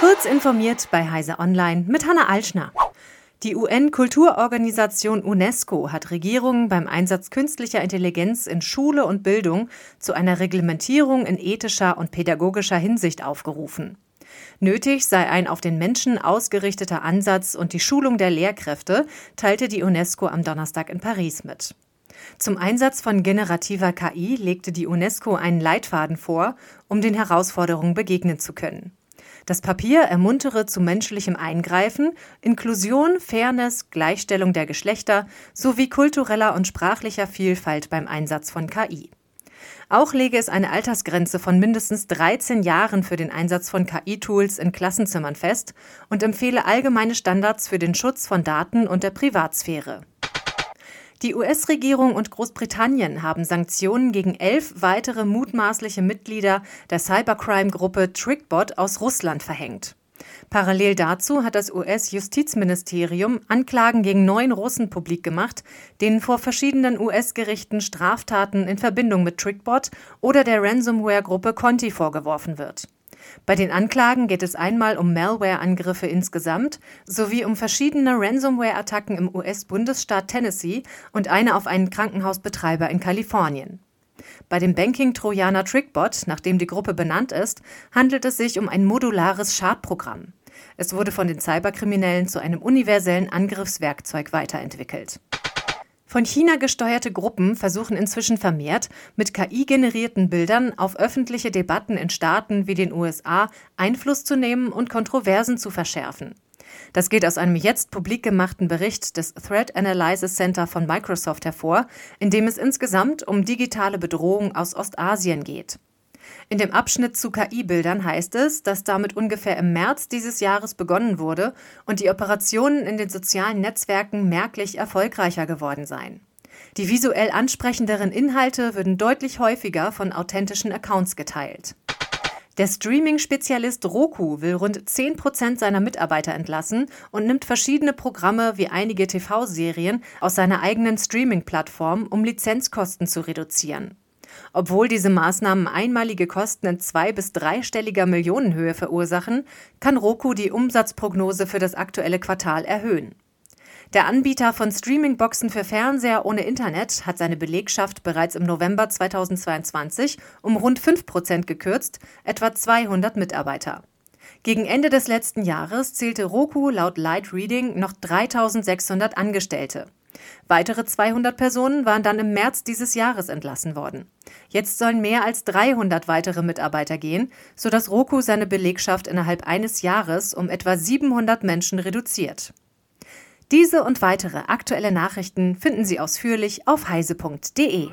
Kurz informiert bei Heise Online mit Hanna Alschner. Die UN-Kulturorganisation UNESCO hat Regierungen beim Einsatz künstlicher Intelligenz in Schule und Bildung zu einer Reglementierung in ethischer und pädagogischer Hinsicht aufgerufen. Nötig sei ein auf den Menschen ausgerichteter Ansatz und die Schulung der Lehrkräfte, teilte die UNESCO am Donnerstag in Paris mit. Zum Einsatz von generativer KI legte die UNESCO einen Leitfaden vor, um den Herausforderungen begegnen zu können. Das Papier ermuntere zu menschlichem Eingreifen, Inklusion, Fairness, Gleichstellung der Geschlechter sowie kultureller und sprachlicher Vielfalt beim Einsatz von KI. Auch lege es eine Altersgrenze von mindestens 13 Jahren für den Einsatz von KI-Tools in Klassenzimmern fest und empfehle allgemeine Standards für den Schutz von Daten und der Privatsphäre. Die US-Regierung und Großbritannien haben Sanktionen gegen elf weitere mutmaßliche Mitglieder der Cybercrime-Gruppe Trickbot aus Russland verhängt. Parallel dazu hat das US-Justizministerium Anklagen gegen neun Russen publik gemacht, denen vor verschiedenen US-Gerichten Straftaten in Verbindung mit Trickbot oder der Ransomware-Gruppe Conti vorgeworfen wird. Bei den Anklagen geht es einmal um Malware-Angriffe insgesamt sowie um verschiedene Ransomware-Attacken im US-Bundesstaat Tennessee und eine auf einen Krankenhausbetreiber in Kalifornien. Bei dem Banking-Trojaner Trickbot, nach dem die Gruppe benannt ist, handelt es sich um ein modulares Schadprogramm. Es wurde von den Cyberkriminellen zu einem universellen Angriffswerkzeug weiterentwickelt. Von China gesteuerte Gruppen versuchen inzwischen vermehrt, mit KI-generierten Bildern auf öffentliche Debatten in Staaten wie den USA Einfluss zu nehmen und Kontroversen zu verschärfen. Das geht aus einem jetzt publik gemachten Bericht des Threat Analysis Center von Microsoft hervor, in dem es insgesamt um digitale Bedrohung aus Ostasien geht. In dem Abschnitt zu KI-Bildern heißt es, dass damit ungefähr im März dieses Jahres begonnen wurde und die Operationen in den sozialen Netzwerken merklich erfolgreicher geworden seien. Die visuell ansprechenderen Inhalte würden deutlich häufiger von authentischen Accounts geteilt. Der Streaming-Spezialist Roku will rund 10 Prozent seiner Mitarbeiter entlassen und nimmt verschiedene Programme wie einige TV-Serien aus seiner eigenen Streaming-Plattform, um Lizenzkosten zu reduzieren. Obwohl diese Maßnahmen einmalige Kosten in zwei- bis dreistelliger Millionenhöhe verursachen, kann Roku die Umsatzprognose für das aktuelle Quartal erhöhen. Der Anbieter von Streamingboxen für Fernseher ohne Internet hat seine Belegschaft bereits im November 2022 um rund 5 Prozent gekürzt, etwa 200 Mitarbeiter. Gegen Ende des letzten Jahres zählte Roku laut Light Reading noch 3600 Angestellte. Weitere 200 Personen waren dann im März dieses Jahres entlassen worden. Jetzt sollen mehr als 300 weitere Mitarbeiter gehen, sodass Roku seine Belegschaft innerhalb eines Jahres um etwa 700 Menschen reduziert. Diese und weitere aktuelle Nachrichten finden Sie ausführlich auf heise.de.